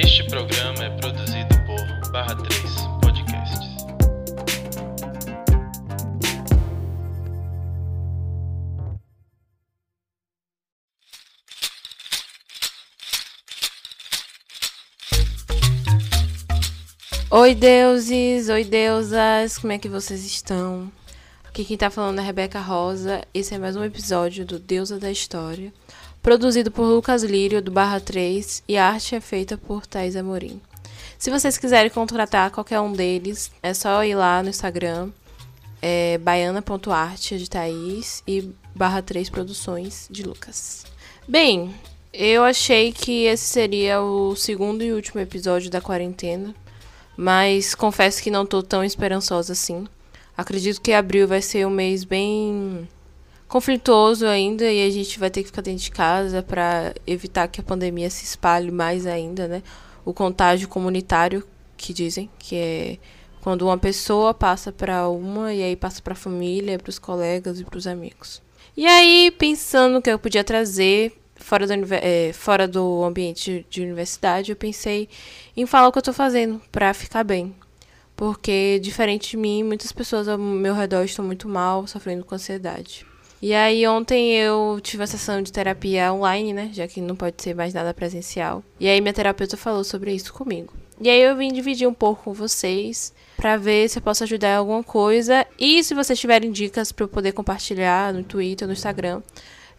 Este programa é produzido por Barra 3 Podcasts. Oi deuses, oi deusas, como é que vocês estão? Aqui quem tá falando é a Rebeca Rosa, esse é mais um episódio do Deusa da História, produzido por Lucas Lírio, do Barra 3, e a arte é feita por Thais Amorim. Se vocês quiserem contratar qualquer um deles, é só ir lá no Instagram, é baiana.arte de Thaís e Barra 3 Produções de Lucas. Bem, eu achei que esse seria o segundo e último episódio da quarentena, mas confesso que não tô tão esperançosa assim. Acredito que abril vai ser um mês bem conflituoso ainda e a gente vai ter que ficar dentro de casa para evitar que a pandemia se espalhe mais ainda, né? O contágio comunitário que dizem, que é quando uma pessoa passa para uma e aí passa para a família, para os colegas e para os amigos. E aí, pensando que eu podia trazer fora do, é, fora do ambiente de universidade, eu pensei em falar o que eu estou fazendo para ficar bem. Porque, diferente de mim, muitas pessoas ao meu redor estão muito mal, sofrendo com ansiedade. E aí, ontem eu tive a sessão de terapia online, né? Já que não pode ser mais nada presencial. E aí, minha terapeuta falou sobre isso comigo. E aí, eu vim dividir um pouco com vocês para ver se eu posso ajudar em alguma coisa. E se vocês tiverem dicas para eu poder compartilhar no Twitter, no Instagram,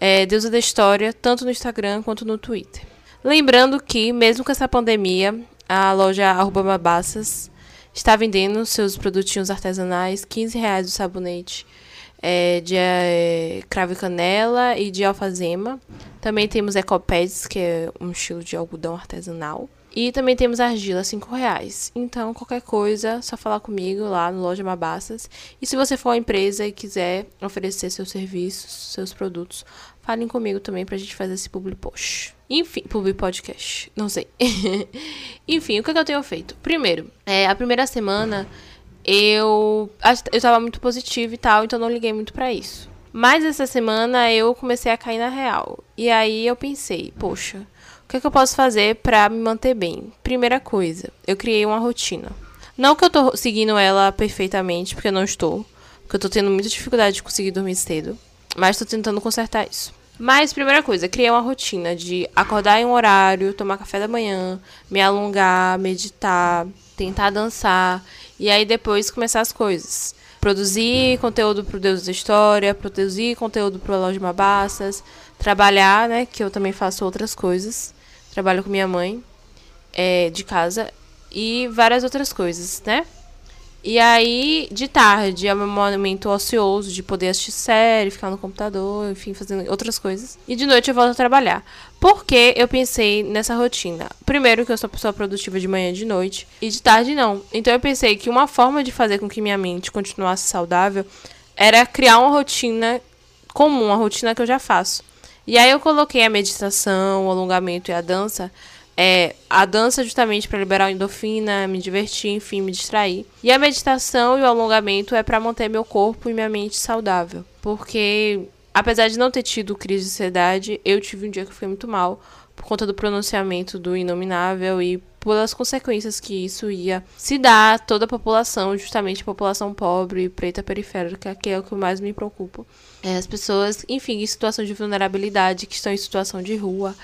é, Deusa da História, tanto no Instagram quanto no Twitter. Lembrando que, mesmo com essa pandemia, a loja Arroba Mabassas está vendendo seus produtinhos artesanais, 15 reais o sabonete é, de é, cravo e canela e de alfazema. Também temos ecopads, que é um estilo de algodão artesanal. E também temos argila, 5 reais. Então, qualquer coisa, só falar comigo lá no Loja Mabassas. E se você for uma empresa e quiser oferecer seus serviços, seus produtos, falem comigo também pra gente fazer esse public post. Enfim, public podcast, não sei. Enfim, o que, é que eu tenho feito? Primeiro, é, a primeira semana eu, eu tava muito positiva e tal, então não liguei muito para isso. Mas essa semana eu comecei a cair na real. E aí eu pensei, poxa, o que, é que eu posso fazer para me manter bem? Primeira coisa, eu criei uma rotina. Não que eu tô seguindo ela perfeitamente, porque eu não estou. Porque eu tô tendo muita dificuldade de conseguir dormir cedo. Mas tô tentando consertar isso. Mas, primeira coisa, criei uma rotina de acordar em um horário, tomar café da manhã, me alongar, meditar, tentar dançar. E aí depois começar as coisas. Produzir conteúdo pro Deus da História, produzir conteúdo pro Loja Mabassas, trabalhar, né? Que eu também faço outras coisas trabalho com minha mãe é, de casa e várias outras coisas, né? E aí, de tarde, é meu momento ocioso de poder assistir série, ficar no computador, enfim, fazendo outras coisas. E de noite eu volto a trabalhar. Por que eu pensei nessa rotina? Primeiro, que eu sou pessoa produtiva de manhã e de noite, e de tarde não. Então eu pensei que uma forma de fazer com que minha mente continuasse saudável era criar uma rotina comum, uma rotina que eu já faço. E aí eu coloquei a meditação, o alongamento e a dança. É, a dança justamente para liberar endorfina, me divertir, enfim, me distrair. E a meditação e o alongamento é para manter meu corpo e minha mente saudável. Porque, apesar de não ter tido crise de ansiedade, eu tive um dia que eu fiquei muito mal por conta do pronunciamento do inominável e pelas consequências que isso ia se dar a toda a população, justamente a população pobre e preta periférica, que é o que mais me preocupa. É, as pessoas, enfim, em situação de vulnerabilidade, que estão em situação de rua.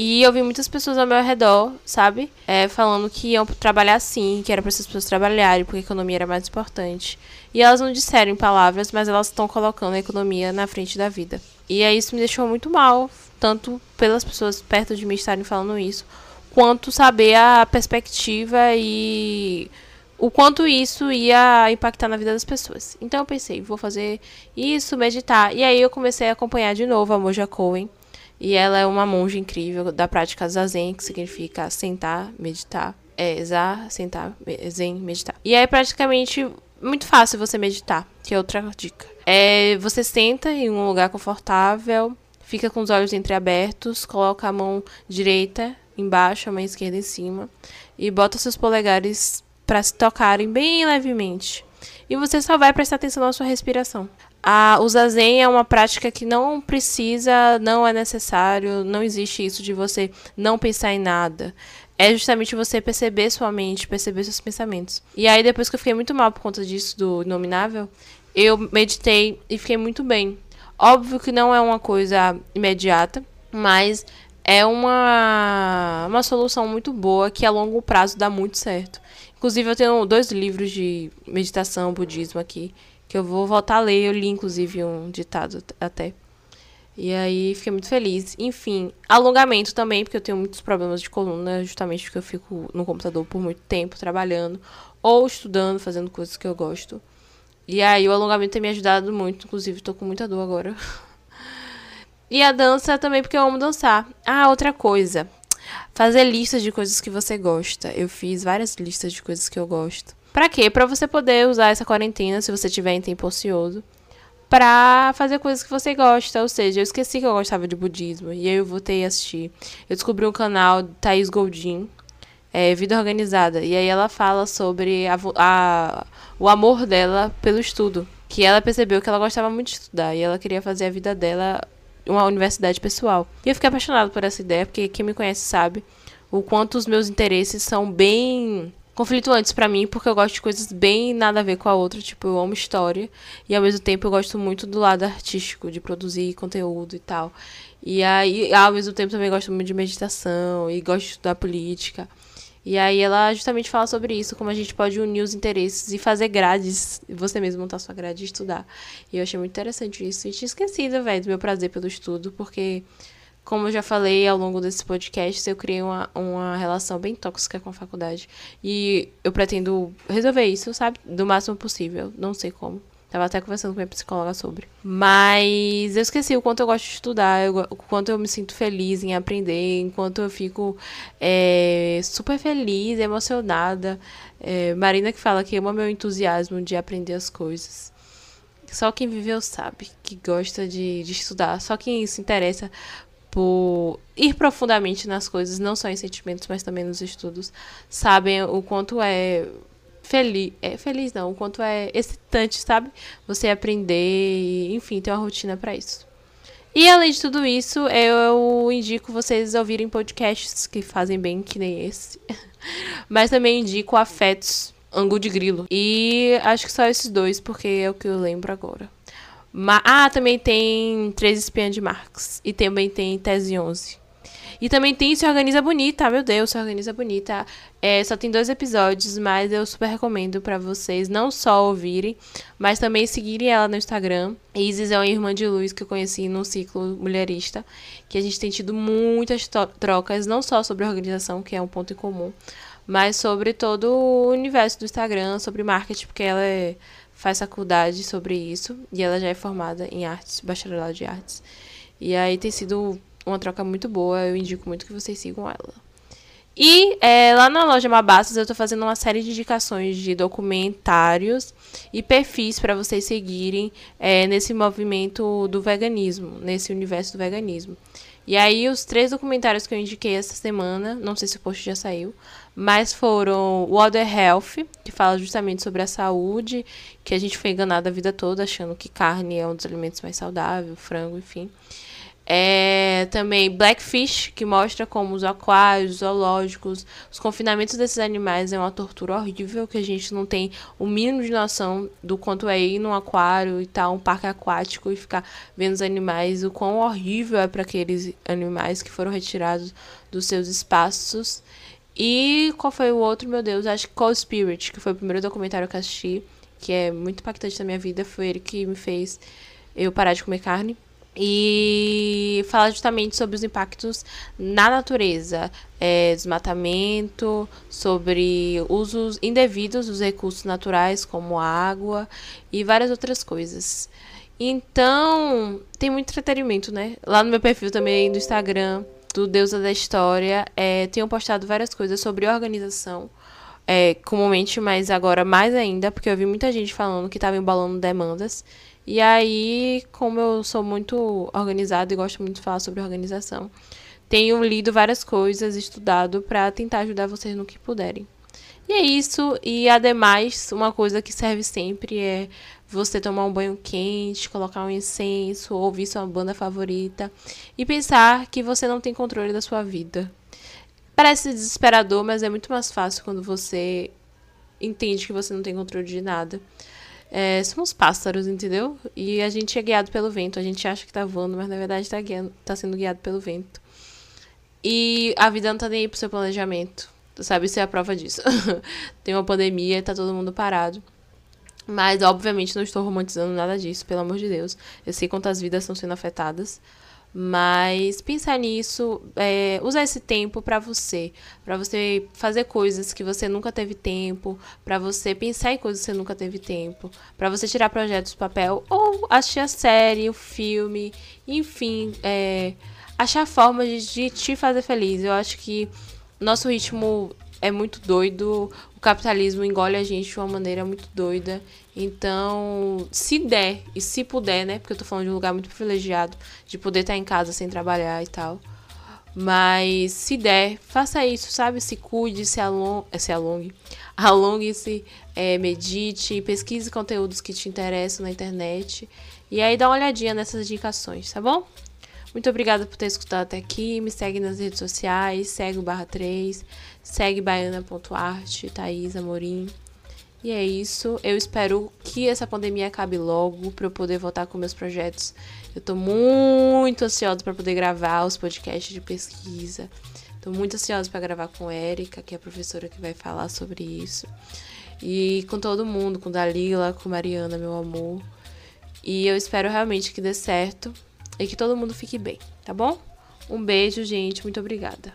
E eu vi muitas pessoas ao meu redor, sabe? É, falando que iam trabalhar assim, que era para essas pessoas trabalharem, porque a economia era mais importante. E elas não disseram em palavras, mas elas estão colocando a economia na frente da vida. E aí isso me deixou muito mal, tanto pelas pessoas perto de mim estarem falando isso, quanto saber a perspectiva e o quanto isso ia impactar na vida das pessoas. Então eu pensei, vou fazer isso, meditar. E aí eu comecei a acompanhar de novo a Moja Cohen. E ela é uma monja incrível da prática zazen, que significa sentar, meditar. É, za, sentar, zen, meditar. E aí praticamente muito fácil você meditar, que é outra dica. É, você senta em um lugar confortável, fica com os olhos entreabertos, coloca a mão direita embaixo, a mão esquerda em cima e bota seus polegares para se tocarem bem levemente. E você só vai prestar atenção na sua respiração. A, o zazen é uma prática que não precisa, não é necessário, não existe isso de você não pensar em nada. É justamente você perceber sua mente, perceber seus pensamentos. E aí, depois que eu fiquei muito mal por conta disso, do inominável, eu meditei e fiquei muito bem. Óbvio que não é uma coisa imediata, mas é uma, uma solução muito boa que a longo prazo dá muito certo. Inclusive, eu tenho dois livros de meditação, budismo aqui, que eu vou voltar a ler. Eu li, inclusive, um ditado até. E aí, fiquei muito feliz. Enfim, alongamento também, porque eu tenho muitos problemas de coluna, justamente porque eu fico no computador por muito tempo, trabalhando, ou estudando, fazendo coisas que eu gosto. E aí, o alongamento tem me ajudado muito, inclusive, tô com muita dor agora. e a dança também, porque eu amo dançar. Ah, outra coisa. Fazer listas de coisas que você gosta. Eu fiz várias listas de coisas que eu gosto. Pra quê? Pra você poder usar essa quarentena, se você tiver em tempo ocioso, pra fazer coisas que você gosta. Ou seja, eu esqueci que eu gostava de budismo. E aí eu voltei a assistir. Eu descobri um canal, Thaís Goldin, é, Vida Organizada. E aí ela fala sobre a, a, o amor dela pelo estudo. Que ela percebeu que ela gostava muito de estudar. E ela queria fazer a vida dela uma universidade pessoal. E eu fiquei apaixonado por essa ideia, porque quem me conhece sabe o quanto os meus interesses são bem conflituantes para mim, porque eu gosto de coisas bem nada a ver com a outra, tipo, eu amo história e ao mesmo tempo eu gosto muito do lado artístico, de produzir conteúdo e tal. E aí, ao mesmo tempo também gosto muito de meditação e gosto de estudar política. E aí ela justamente fala sobre isso, como a gente pode unir os interesses e fazer grades, você mesmo montar sua grade e estudar. E eu achei muito interessante isso. E tinha esquecido, velho, do meu prazer pelo estudo, porque, como eu já falei ao longo desse podcast, eu criei uma, uma relação bem tóxica com a faculdade. E eu pretendo resolver isso, sabe? Do máximo possível. Não sei como. Tava até conversando com minha psicóloga sobre. Mas eu esqueci o quanto eu gosto de estudar, eu, o quanto eu me sinto feliz em aprender, enquanto eu fico é, super feliz, emocionada. É, Marina que fala que ama meu entusiasmo de aprender as coisas. Só quem viveu sabe que gosta de, de estudar. Só quem se interessa por ir profundamente nas coisas, não só em sentimentos, mas também nos estudos, sabem o quanto é feliz. É feliz não, o quanto é excitante, sabe? Você aprender enfim, ter uma rotina para isso. E além de tudo isso, eu indico vocês ouvirem podcasts que fazem bem, que nem esse. Mas também indico Afetos, Angu de Grilo. E acho que só esses dois, porque é o que eu lembro agora. Ma ah, também tem Três Espiãs de Marx. E também tem Tese 11. E também tem Se Organiza Bonita, meu Deus, Se Organiza Bonita. É, só tem dois episódios, mas eu super recomendo para vocês não só ouvirem, mas também seguirem ela no Instagram. Isis é uma irmã de luz que eu conheci no ciclo mulherista, que a gente tem tido muitas trocas, não só sobre organização, que é um ponto em comum, mas sobre todo o universo do Instagram, sobre marketing, porque ela é, faz faculdade sobre isso e ela já é formada em artes, bacharelado de artes. E aí tem sido uma troca muito boa. Eu indico muito que vocês sigam ela. E é, lá na loja Mabastas eu estou fazendo uma série de indicações de documentários e perfis para vocês seguirem é, nesse movimento do veganismo, nesse universo do veganismo. E aí os três documentários que eu indiquei essa semana, não sei se o post já saiu, mas foram o Other Health, que fala justamente sobre a saúde, que a gente foi enganado a vida toda achando que carne é um dos alimentos mais saudáveis, frango, enfim. É, também Blackfish, que mostra como os aquários, os zoológicos, os confinamentos desses animais é uma tortura horrível, que a gente não tem o mínimo de noção do quanto é ir num aquário e tal, um parque aquático e ficar vendo os animais, o quão horrível é para aqueles animais que foram retirados dos seus espaços. E qual foi o outro, meu Deus? Acho que Cold Spirit, que foi o primeiro documentário que assisti, que é muito impactante na minha vida, foi ele que me fez eu parar de comer carne e fala justamente sobre os impactos na natureza, é, desmatamento, sobre usos indevidos dos recursos naturais, como água e várias outras coisas. Então, tem muito entretenimento, né? Lá no meu perfil também do Instagram, do Deusa da História, é, tenho postado várias coisas sobre organização. É, comumente, mas agora mais ainda, porque eu vi muita gente falando que estava embalando demandas. E aí, como eu sou muito organizada e gosto muito de falar sobre organização, tenho lido várias coisas, estudado para tentar ajudar vocês no que puderem. E é isso. E ademais, uma coisa que serve sempre é você tomar um banho quente, colocar um incenso, ouvir sua banda favorita e pensar que você não tem controle da sua vida. Parece desesperador, mas é muito mais fácil quando você entende que você não tem controle de nada. É, somos pássaros, entendeu? E a gente é guiado pelo vento. A gente acha que tá voando, mas na verdade está tá sendo guiado pelo vento. E a vida não tá nem aí pro seu planejamento. Sabe, isso é a prova disso. Tem uma pandemia, tá todo mundo parado. Mas, obviamente, não estou romantizando nada disso, pelo amor de Deus. Eu sei quantas vidas estão sendo afetadas. Mas pensar nisso, é, usar esse tempo para você, para você fazer coisas que você nunca teve tempo, para você pensar em coisas que você nunca teve tempo, para você tirar projetos do papel ou assistir a série, o filme, enfim, é, achar formas de, de te fazer feliz. Eu acho que nosso ritmo é muito doido, o capitalismo engole a gente de uma maneira muito doida. Então, se der e se puder, né? Porque eu tô falando de um lugar muito privilegiado, de poder estar em casa sem trabalhar e tal. Mas se der, faça isso, sabe? Se cuide, se, along... Eh, se alongue, alongue-se, é, medite, pesquise conteúdos que te interessam na internet. E aí dá uma olhadinha nessas indicações, tá bom? Muito obrigada por ter escutado até aqui. Me segue nas redes sociais, segue o barra 3, segue baiana.arte, Thaís Amorim. E é isso. Eu espero que essa pandemia acabe logo para eu poder voltar com meus projetos. Eu tô muito ansiosa para poder gravar os podcasts de pesquisa. Tô muito ansiosa para gravar com Érica, que é a professora que vai falar sobre isso. E com todo mundo, com Dalila, com Mariana, meu amor. E eu espero realmente que dê certo e que todo mundo fique bem, tá bom? Um beijo, gente. Muito obrigada.